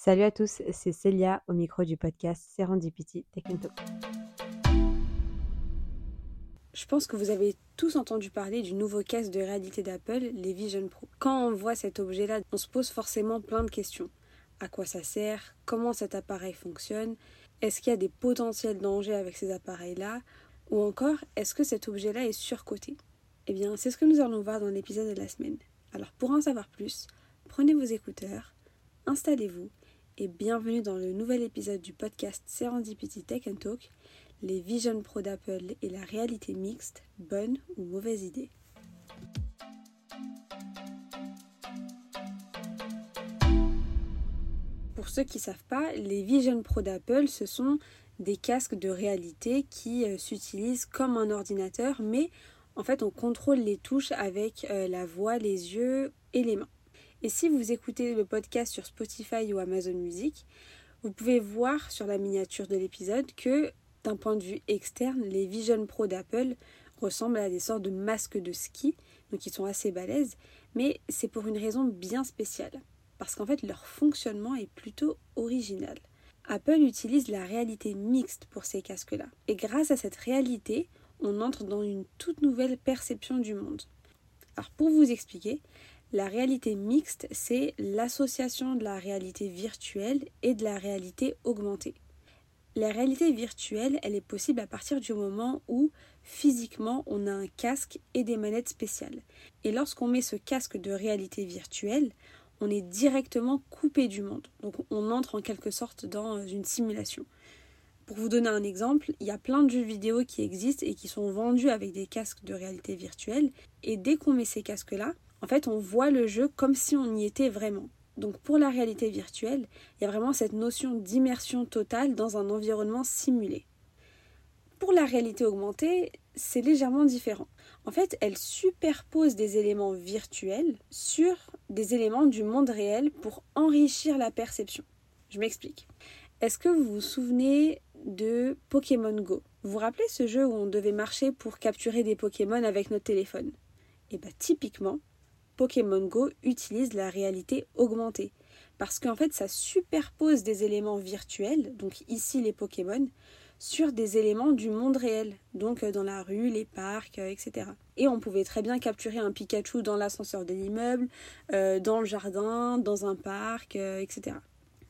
Salut à tous, c'est Célia au micro du podcast Serendipity Tech. Je pense que vous avez tous entendu parler du nouveau casque de réalité d'Apple, les Vision Pro. Quand on voit cet objet-là, on se pose forcément plein de questions. À quoi ça sert? Comment cet appareil fonctionne? Est-ce qu'il y a des potentiels dangers avec ces appareils-là? Ou encore, est-ce que cet objet-là est surcoté? Eh bien, c'est ce que nous allons voir dans l'épisode de la semaine. Alors, pour en savoir plus, prenez vos écouteurs, installez-vous et bienvenue dans le nouvel épisode du podcast Serendipity Tech and Talk, les Vision Pro d'Apple et la réalité mixte, bonne ou mauvaise idée. Pour ceux qui ne savent pas, les Vision Pro d'Apple, ce sont des casques de réalité qui euh, s'utilisent comme un ordinateur, mais en fait on contrôle les touches avec euh, la voix, les yeux et les mains. Et si vous écoutez le podcast sur Spotify ou Amazon Music, vous pouvez voir sur la miniature de l'épisode que d'un point de vue externe, les Vision Pro d'Apple ressemblent à des sortes de masques de ski, donc ils sont assez balèzes, mais c'est pour une raison bien spéciale, parce qu'en fait leur fonctionnement est plutôt original. Apple utilise la réalité mixte pour ces casques-là, et grâce à cette réalité, on entre dans une toute nouvelle perception du monde. Alors pour vous expliquer, la réalité mixte, c'est l'association de la réalité virtuelle et de la réalité augmentée. La réalité virtuelle, elle est possible à partir du moment où physiquement on a un casque et des manettes spéciales. Et lorsqu'on met ce casque de réalité virtuelle, on est directement coupé du monde. Donc on entre en quelque sorte dans une simulation. Pour vous donner un exemple, il y a plein de jeux vidéo qui existent et qui sont vendus avec des casques de réalité virtuelle. Et dès qu'on met ces casques-là, en fait, on voit le jeu comme si on y était vraiment. Donc pour la réalité virtuelle, il y a vraiment cette notion d'immersion totale dans un environnement simulé. Pour la réalité augmentée, c'est légèrement différent. En fait, elle superpose des éléments virtuels sur des éléments du monde réel pour enrichir la perception. Je m'explique. Est-ce que vous vous souvenez de Pokémon Go? Vous vous rappelez ce jeu où on devait marcher pour capturer des Pokémon avec notre téléphone? Eh bien typiquement, Pokémon Go utilise la réalité augmentée. Parce qu'en fait, ça superpose des éléments virtuels, donc ici les Pokémon, sur des éléments du monde réel, donc euh, dans la rue, les parcs, euh, etc. Et on pouvait très bien capturer un Pikachu dans l'ascenseur de l'immeuble, euh, dans le jardin, dans un parc, etc.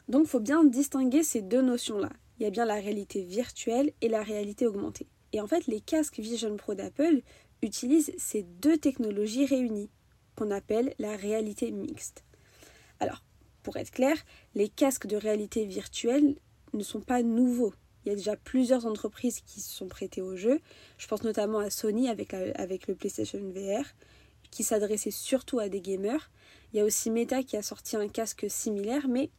Donc il faut bien distinguer ces deux notions-là. Il y a bien la réalité virtuelle et la réalité augmentée. Et en fait, les casques Vision Pro d'Apple utilisent ces deux technologies réunies qu'on appelle la réalité mixte. Alors, pour être clair, les casques de réalité virtuelle ne sont pas nouveaux. Il y a déjà plusieurs entreprises qui se sont prêtées au jeu. Je pense notamment à Sony avec, avec le PlayStation VR, qui s'adressait surtout à des gamers. Il y a aussi Meta qui a sorti un casque similaire, mais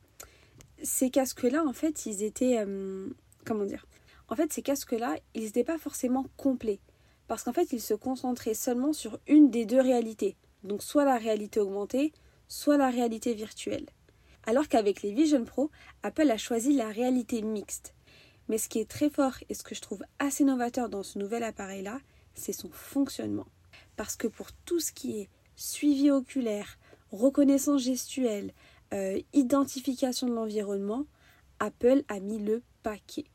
ces casques-là, en fait, ils étaient... Euh, comment dire? En fait, ces casques-là, ils n'étaient pas forcément complets. Parce qu'en fait, ils se concentraient seulement sur une des deux réalités donc soit la réalité augmentée, soit la réalité virtuelle. Alors qu'avec les Vision Pro, Apple a choisi la réalité mixte. Mais ce qui est très fort et ce que je trouve assez novateur dans ce nouvel appareil-là, c'est son fonctionnement. Parce que pour tout ce qui est suivi oculaire, reconnaissance gestuelle, euh, identification de l'environnement, Apple a mis le paquet.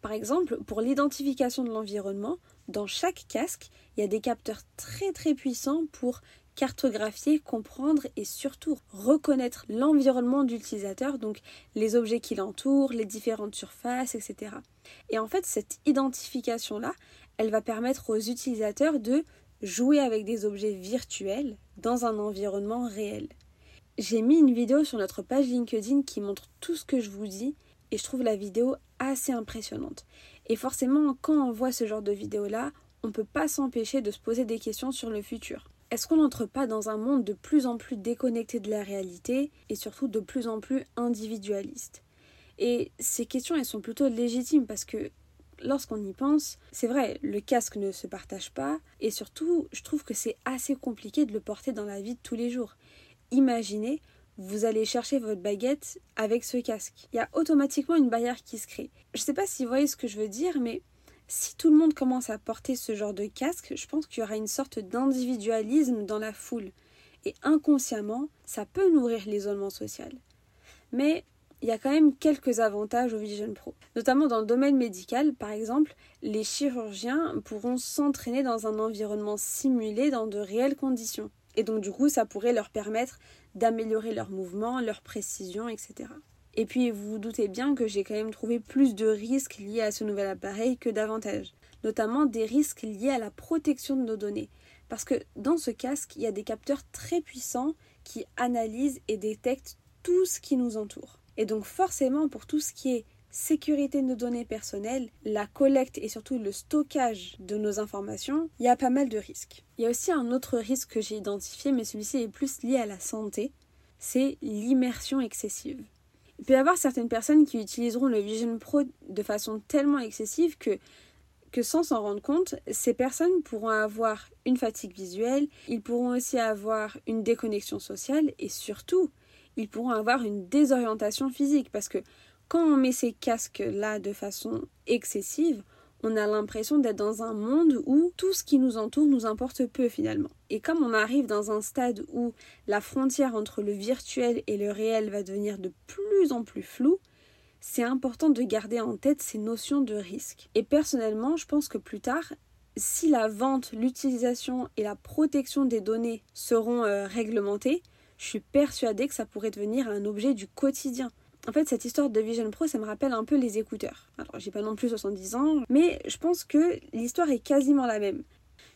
Par exemple, pour l'identification de l'environnement, dans chaque casque, il y a des capteurs très très puissants pour cartographier, comprendre et surtout reconnaître l'environnement d'utilisateur, donc les objets qui l'entourent, les différentes surfaces, etc. Et en fait, cette identification-là, elle va permettre aux utilisateurs de jouer avec des objets virtuels dans un environnement réel. J'ai mis une vidéo sur notre page LinkedIn qui montre tout ce que je vous dis et je trouve la vidéo assez impressionnante. Et forcément, quand on voit ce genre de vidéo-là, on ne peut pas s'empêcher de se poser des questions sur le futur. Est-ce qu'on n'entre pas dans un monde de plus en plus déconnecté de la réalité et surtout de plus en plus individualiste? Et ces questions, elles sont plutôt légitimes parce que lorsqu'on y pense, c'est vrai, le casque ne se partage pas et surtout, je trouve que c'est assez compliqué de le porter dans la vie de tous les jours. Imaginez, vous allez chercher votre baguette avec ce casque. Il y a automatiquement une barrière qui se crée. Je ne sais pas si vous voyez ce que je veux dire, mais si tout le monde commence à porter ce genre de casque, je pense qu'il y aura une sorte d'individualisme dans la foule. Et inconsciemment, ça peut nourrir l'isolement social. Mais il y a quand même quelques avantages au Vision Pro. Notamment dans le domaine médical, par exemple, les chirurgiens pourront s'entraîner dans un environnement simulé dans de réelles conditions. Et donc du coup, ça pourrait leur permettre d'améliorer leur mouvement, leur précision, etc. Et puis vous vous doutez bien que j'ai quand même trouvé plus de risques liés à ce nouvel appareil que d'avantages, notamment des risques liés à la protection de nos données. Parce que dans ce casque, il y a des capteurs très puissants qui analysent et détectent tout ce qui nous entoure. Et donc forcément, pour tout ce qui est sécurité de nos données personnelles, la collecte et surtout le stockage de nos informations, il y a pas mal de risques. Il y a aussi un autre risque que j'ai identifié, mais celui-ci est plus lié à la santé, c'est l'immersion excessive. Il peut y avoir certaines personnes qui utiliseront le Vision Pro de façon tellement excessive que, que sans s'en rendre compte, ces personnes pourront avoir une fatigue visuelle, ils pourront aussi avoir une déconnexion sociale et surtout, ils pourront avoir une désorientation physique. Parce que quand on met ces casques-là de façon excessive, on a l'impression d'être dans un monde où tout ce qui nous entoure nous importe peu finalement. Et comme on arrive dans un stade où la frontière entre le virtuel et le réel va devenir de plus en plus floue, c'est important de garder en tête ces notions de risque. Et personnellement, je pense que plus tard, si la vente, l'utilisation et la protection des données seront euh, réglementées, je suis persuadée que ça pourrait devenir un objet du quotidien. En fait, cette histoire de Vision Pro, ça me rappelle un peu les écouteurs. Alors, j'ai pas non plus 70 ans, mais je pense que l'histoire est quasiment la même.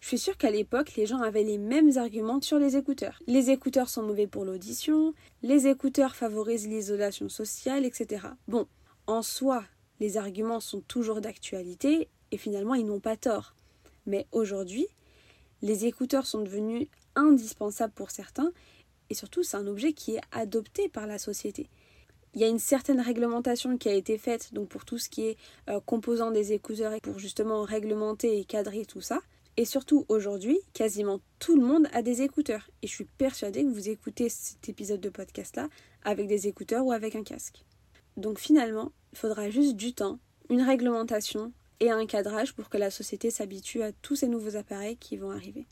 Je suis sûre qu'à l'époque, les gens avaient les mêmes arguments sur les écouteurs. Les écouteurs sont mauvais pour l'audition, les écouteurs favorisent l'isolation sociale, etc. Bon, en soi, les arguments sont toujours d'actualité et finalement, ils n'ont pas tort. Mais aujourd'hui, les écouteurs sont devenus indispensables pour certains et surtout, c'est un objet qui est adopté par la société. Il y a une certaine réglementation qui a été faite donc pour tout ce qui est euh, composant des écouteurs et pour justement réglementer et cadrer tout ça. Et surtout aujourd'hui, quasiment tout le monde a des écouteurs. Et je suis persuadée que vous écoutez cet épisode de podcast-là avec des écouteurs ou avec un casque. Donc finalement, il faudra juste du temps, une réglementation et un cadrage pour que la société s'habitue à tous ces nouveaux appareils qui vont arriver.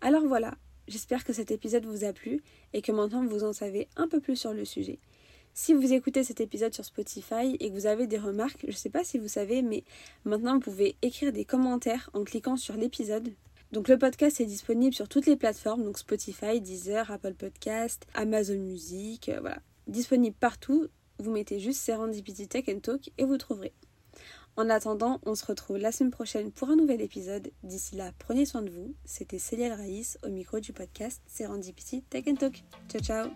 Alors voilà, j'espère que cet épisode vous a plu et que maintenant vous en savez un peu plus sur le sujet. Si vous écoutez cet épisode sur Spotify et que vous avez des remarques, je ne sais pas si vous savez, mais maintenant vous pouvez écrire des commentaires en cliquant sur l'épisode. Donc le podcast est disponible sur toutes les plateformes, donc Spotify, Deezer, Apple Podcast, Amazon Music, euh, voilà. Disponible partout, vous mettez juste Serendipity Tech and Talk et vous trouverez. En attendant, on se retrouve la semaine prochaine pour un nouvel épisode. D'ici là, prenez soin de vous. C'était Célia Raïs au micro du podcast Serendipity Tech and Talk. Ciao ciao